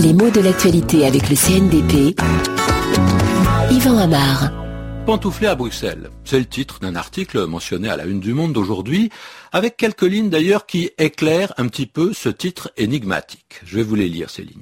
Les mots de l'actualité avec le CNDP. Yvan Amar. Pantoufler à Bruxelles. C'est le titre d'un article mentionné à la une du Monde d'aujourd'hui, avec quelques lignes d'ailleurs qui éclairent un petit peu ce titre énigmatique. Je vais vous les lire ces lignes.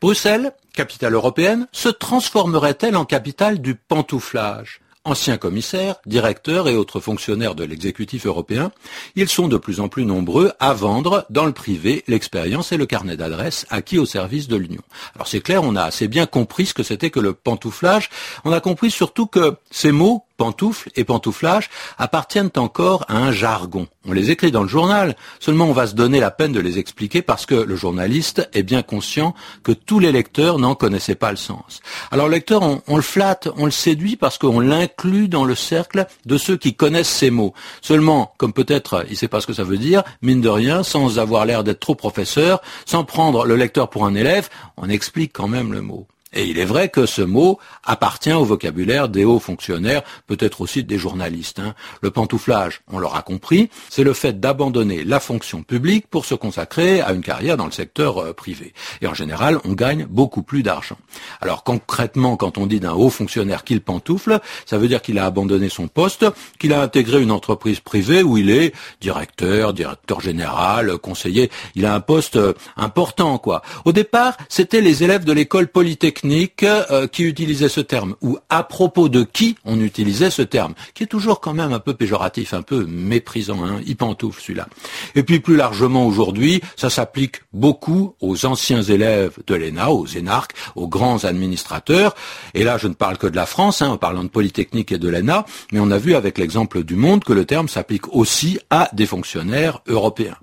Bruxelles, capitale européenne, se transformerait-elle en capitale du pantouflage? Anciens commissaires, directeurs et autres fonctionnaires de l'exécutif européen, ils sont de plus en plus nombreux à vendre dans le privé l'expérience et le carnet d'adresses acquis au service de l'Union. Alors c'est clair, on a assez bien compris ce que c'était que le pantouflage. On a compris surtout que ces mots pantoufles et pantouflage appartiennent encore à un jargon. On les écrit dans le journal, seulement on va se donner la peine de les expliquer parce que le journaliste est bien conscient que tous les lecteurs n'en connaissaient pas le sens. Alors le lecteur, on, le flatte, on le séduit parce qu'on l'inclut dans le cercle de ceux qui connaissent ces mots. Seulement, comme peut-être il ne sait pas ce que ça veut dire, mine de rien, sans avoir l'air d'être trop professeur, sans prendre le lecteur pour un élève, on explique quand même le mot. Et il est vrai que ce mot appartient au vocabulaire des hauts fonctionnaires, peut-être aussi des journalistes. Hein. Le pantouflage, on l'aura compris, c'est le fait d'abandonner la fonction publique pour se consacrer à une carrière dans le secteur euh, privé. Et en général, on gagne beaucoup plus d'argent. Alors concrètement, quand on dit d'un haut fonctionnaire qu'il pantoufle, ça veut dire qu'il a abandonné son poste, qu'il a intégré une entreprise privée où il est directeur, directeur général, conseiller. Il a un poste euh, important, quoi. Au départ, c'était les élèves de l'école polytechnique euh, qui utilisait ce terme, ou à propos de qui on utilisait ce terme, qui est toujours quand même un peu péjoratif, un peu méprisant, hein, pantoufle celui-là. Et puis plus largement aujourd'hui, ça s'applique beaucoup aux anciens élèves de l'ENA, aux énarques, aux grands administrateurs. Et là, je ne parle que de la France, hein, en parlant de Polytechnique et de l'ENA, mais on a vu avec l'exemple du monde que le terme s'applique aussi à des fonctionnaires européens.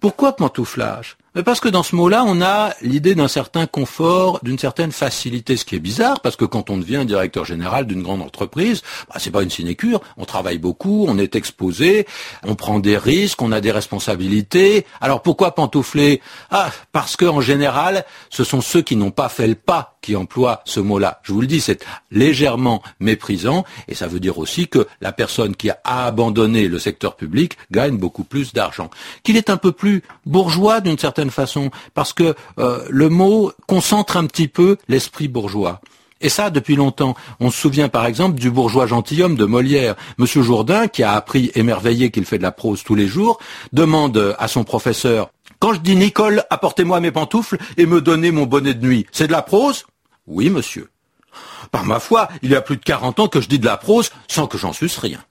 Pourquoi pantouflage? Parce que dans ce mot-là, on a l'idée d'un certain confort, d'une certaine facilité, ce qui est bizarre, parce que quand on devient directeur général d'une grande entreprise, bah, c'est pas une sinécure. On travaille beaucoup, on est exposé, on prend des risques, on a des responsabilités. Alors pourquoi pantoufler? Ah, parce que en général, ce sont ceux qui n'ont pas fait le pas qui emploient ce mot-là. Je vous le dis, c'est légèrement méprisant, et ça veut dire aussi que la personne qui a abandonné le secteur public gagne beaucoup plus d'argent. Qu'il est un peu plus bourgeois d'une certaine façon, parce que euh, le mot concentre un petit peu l'esprit bourgeois. Et ça, depuis longtemps. On se souvient par exemple du bourgeois gentilhomme de Molière. Monsieur Jourdain, qui a appris émerveillé qu'il fait de la prose tous les jours, demande à son professeur Quand je dis Nicole, apportez-moi mes pantoufles et me donnez mon bonnet de nuit, c'est de la prose? Oui, monsieur. Par ma foi, il y a plus de 40 ans que je dis de la prose sans que j'en suce rien.